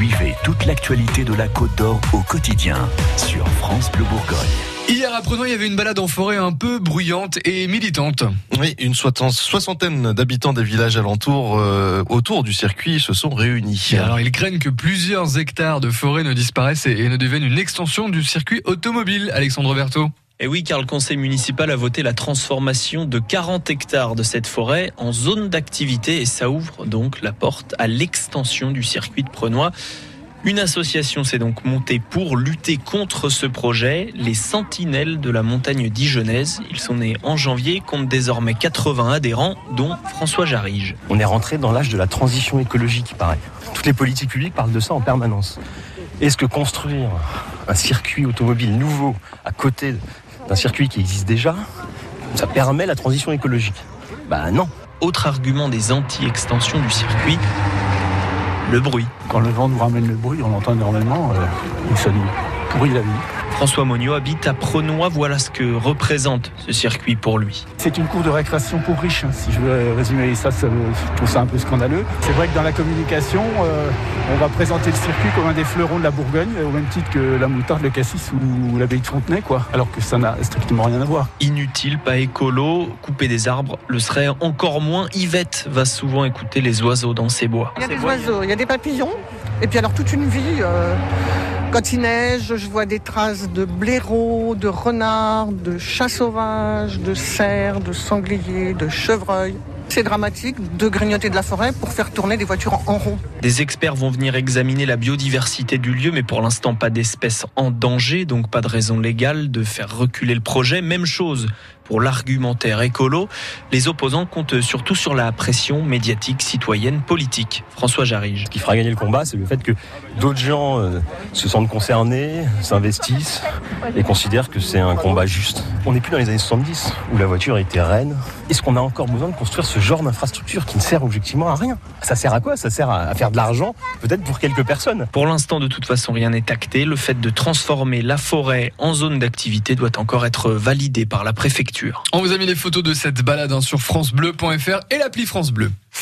Suivez toute l'actualité de la Côte d'Or au quotidien sur France Bleu Bourgogne. Hier à Prenois, il y avait une balade en forêt un peu bruyante et militante. Oui, une soixantaine d'habitants des villages alentours euh, autour du circuit se sont réunis. alors ils craignent que plusieurs hectares de forêt ne disparaissent et ne deviennent une extension du circuit automobile. Alexandre Berthaud. Et oui, car le conseil municipal a voté la transformation de 40 hectares de cette forêt en zone d'activité et ça ouvre donc la porte à l'extension du circuit de Prenois. Une association s'est donc montée pour lutter contre ce projet, les Sentinelles de la montagne dijonnaise. Ils sont nés en janvier, comptent désormais 80 adhérents, dont François Jarige. On est rentré dans l'âge de la transition écologique, paraît. Toutes les politiques publiques parlent de ça en permanence. Est-ce que construire un circuit automobile nouveau à côté un circuit qui existe déjà, ça permet la transition écologique. Bah non. Autre argument des anti-extensions du circuit, le bruit. Quand le vent nous ramène le bruit, on l'entend énormément et ça nous pourrit la vie. François Monio habite à Prenois. Voilà ce que représente ce circuit pour lui. C'est une cour de récréation pour riches. Hein. Si je veux résumer ça, je trouve ça un peu scandaleux. C'est vrai que dans la communication, euh, on va présenter le circuit comme un des fleurons de la Bourgogne, au même titre que la moutarde, le cassis ou l'abbaye de Fontenay, quoi. Alors que ça n'a strictement rien à voir. Inutile, pas écolo, couper des arbres le serait encore moins. Yvette va souvent écouter les oiseaux dans ses bois. Il y a des oiseaux, il y a des papillons, et puis alors toute une vie. Euh, quand il neige, je vois des traces de blaireaux, de renards, de chats sauvages, de cerfs, de sangliers, de chevreuils. C'est dramatique de grignoter de la forêt pour faire tourner des voitures en rond. Des experts vont venir examiner la biodiversité du lieu, mais pour l'instant pas d'espèces en danger, donc pas de raison légale de faire reculer le projet. Même chose pour l'argumentaire écolo. Les opposants comptent surtout sur la pression médiatique, citoyenne, politique. François Jarige. Ce qui fera gagner le combat, c'est le fait que d'autres gens euh, se sentent concernés, s'investissent et considèrent que c'est un combat juste. On n'est plus dans les années 70 où la voiture était reine. Est-ce qu'on a encore besoin de construire ce genre d'infrastructure qui ne sert objectivement à rien? Ça sert à quoi? Ça sert à faire de l'argent, peut-être pour quelques personnes. Pour l'instant, de toute façon, rien n'est acté. Le fait de transformer la forêt en zone d'activité doit encore être validé par la préfecture. On vous a mis les photos de cette balade hein, sur francebleu.fr et l'appli France Bleu.